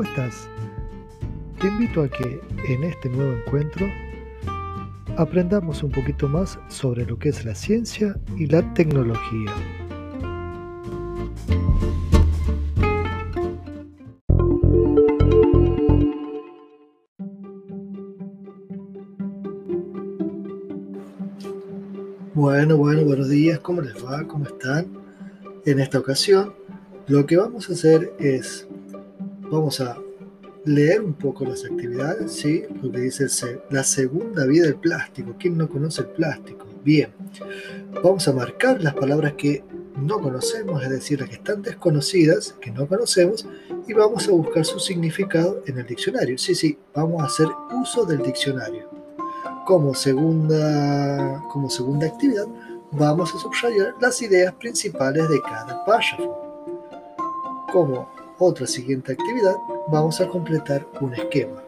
¿cómo estás? Te invito a que en este nuevo encuentro aprendamos un poquito más sobre lo que es la ciencia y la tecnología. Bueno, bueno, buenos días, ¿cómo les va? ¿Cómo están? En esta ocasión, lo que vamos a hacer es Vamos a leer un poco las actividades, ¿sí? Lo que dice la segunda vida del plástico. ¿Quién no conoce el plástico? Bien. Vamos a marcar las palabras que no conocemos, es decir, las que están desconocidas, que no conocemos, y vamos a buscar su significado en el diccionario. Sí, sí, vamos a hacer uso del diccionario. Como segunda, como segunda actividad, vamos a subrayar las ideas principales de cada párrafo. Como otra siguiente actividad, vamos a completar un esquema.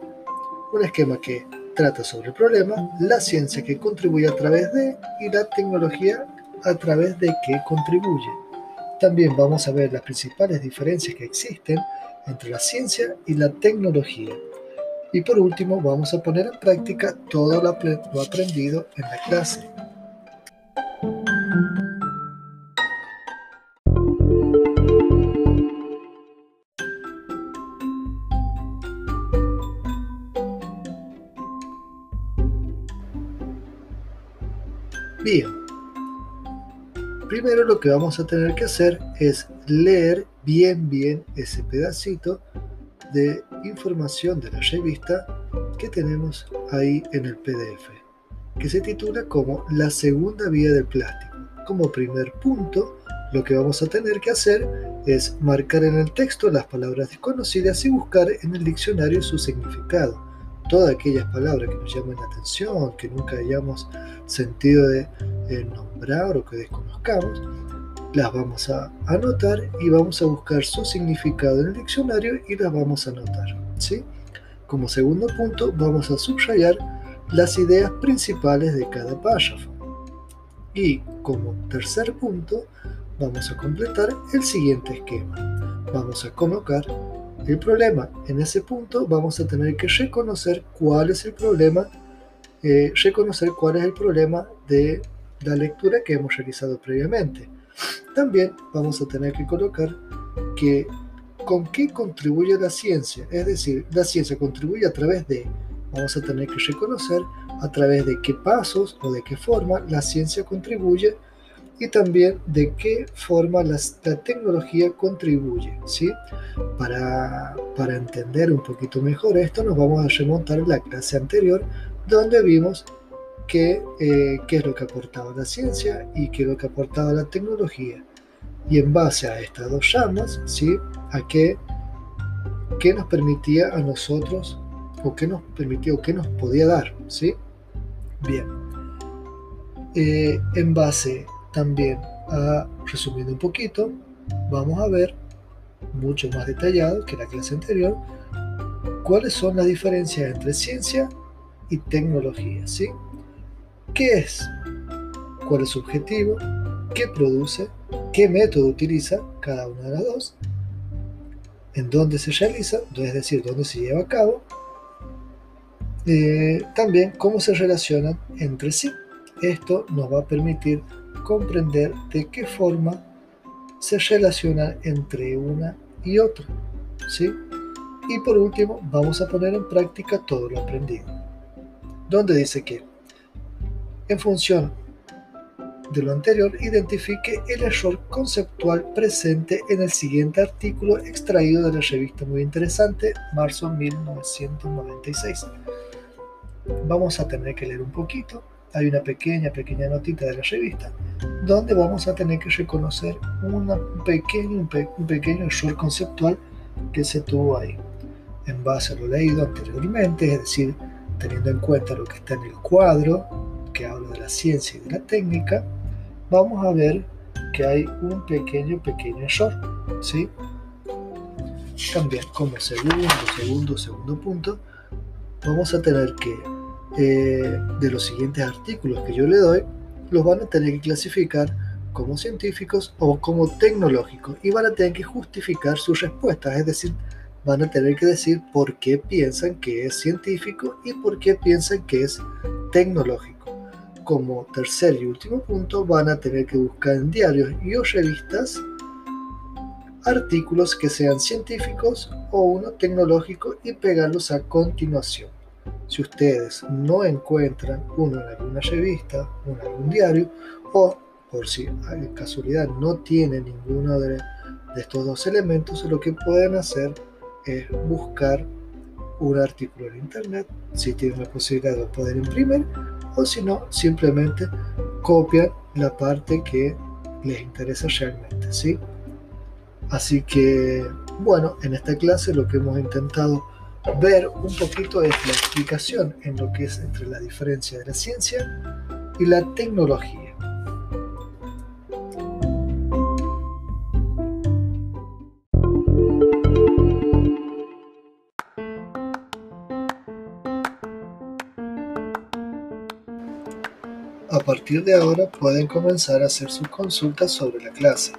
Un esquema que trata sobre el problema, la ciencia que contribuye a través de y la tecnología a través de que contribuye. También vamos a ver las principales diferencias que existen entre la ciencia y la tecnología. Y por último, vamos a poner en práctica todo lo aprendido en la clase. Bien. Primero lo que vamos a tener que hacer es leer bien bien ese pedacito de información de la revista que tenemos ahí en el PDF, que se titula como La segunda vía del plástico. Como primer punto, lo que vamos a tener que hacer es marcar en el texto las palabras desconocidas y buscar en el diccionario su significado todas aquellas palabras que nos llamen la atención, que nunca hayamos sentido de nombrar o que desconozcamos, las vamos a anotar y vamos a buscar su significado en el diccionario y las vamos a anotar. ¿sí? Como segundo punto, vamos a subrayar las ideas principales de cada párrafo. Y como tercer punto, vamos a completar el siguiente esquema. Vamos a colocar el problema. En ese punto vamos a tener que reconocer cuál es el problema, eh, reconocer cuál es el problema de la lectura que hemos realizado previamente. También vamos a tener que colocar que con qué contribuye la ciencia, es decir, la ciencia contribuye a través de, vamos a tener que reconocer a través de qué pasos o de qué forma la ciencia contribuye y también de qué forma la, tecnología contribuye. ¿sí? Para, para entender un poquito mejor esto, nos vamos a remontar a la clase anterior, donde vimos qué, eh, es lo que aportaba la ciencia y qué es lo que aportaba la tecnología. Y en base a estas dos llamas, ¿sí? a qué, qué nos permitía a nosotros, o qué nos permitía, o qué nos podía dar. ¿sí? Bien. Eh, en base también, a, resumiendo un poquito, vamos a ver, mucho más detallado que la clase anterior, cuáles son las diferencias entre ciencia y tecnología. ¿sí? ¿Qué es? ¿Cuál es su objetivo? ¿Qué produce? ¿Qué método utiliza cada una de las dos? ¿En dónde se realiza? Es decir, dónde se lleva a cabo. Eh, también cómo se relacionan entre sí. Esto nos va a permitir comprender de qué forma se relaciona entre una y otra. ¿sí? Y por último, vamos a poner en práctica todo lo aprendido. Donde dice que, en función de lo anterior, identifique el error conceptual presente en el siguiente artículo extraído de la revista Muy Interesante, marzo 1996. Vamos a tener que leer un poquito hay una pequeña, pequeña notita de la revista donde vamos a tener que reconocer una pequeño, un, pequeño error conceptual que se tuvo ahí. En base a lo leído anteriormente, es decir, teniendo en cuenta lo que está en el cuadro, que habla de la ciencia y de la técnica, vamos a ver que hay un pequeño, pequeño error. ¿sí? También como segundo, segundo, segundo punto, vamos a tener que eh, de los siguientes artículos que yo le doy, los van a tener que clasificar como científicos o como tecnológicos y van a tener que justificar sus respuestas, es decir, van a tener que decir por qué piensan que es científico y por qué piensan que es tecnológico. Como tercer y último punto, van a tener que buscar en diarios y revistas artículos que sean científicos o uno tecnológico y pegarlos a continuación. Si ustedes no encuentran uno en alguna revista, o en algún diario, o por si en casualidad no tienen ninguno de, de estos dos elementos, lo que pueden hacer es buscar un artículo en internet, si tienen la posibilidad de poder imprimir, o si no, simplemente copian la parte que les interesa realmente, ¿sí? Así que, bueno, en esta clase lo que hemos intentado ver un poquito la explicación en lo que es entre la diferencia de la ciencia y la tecnología. A partir de ahora pueden comenzar a hacer sus consultas sobre la clase.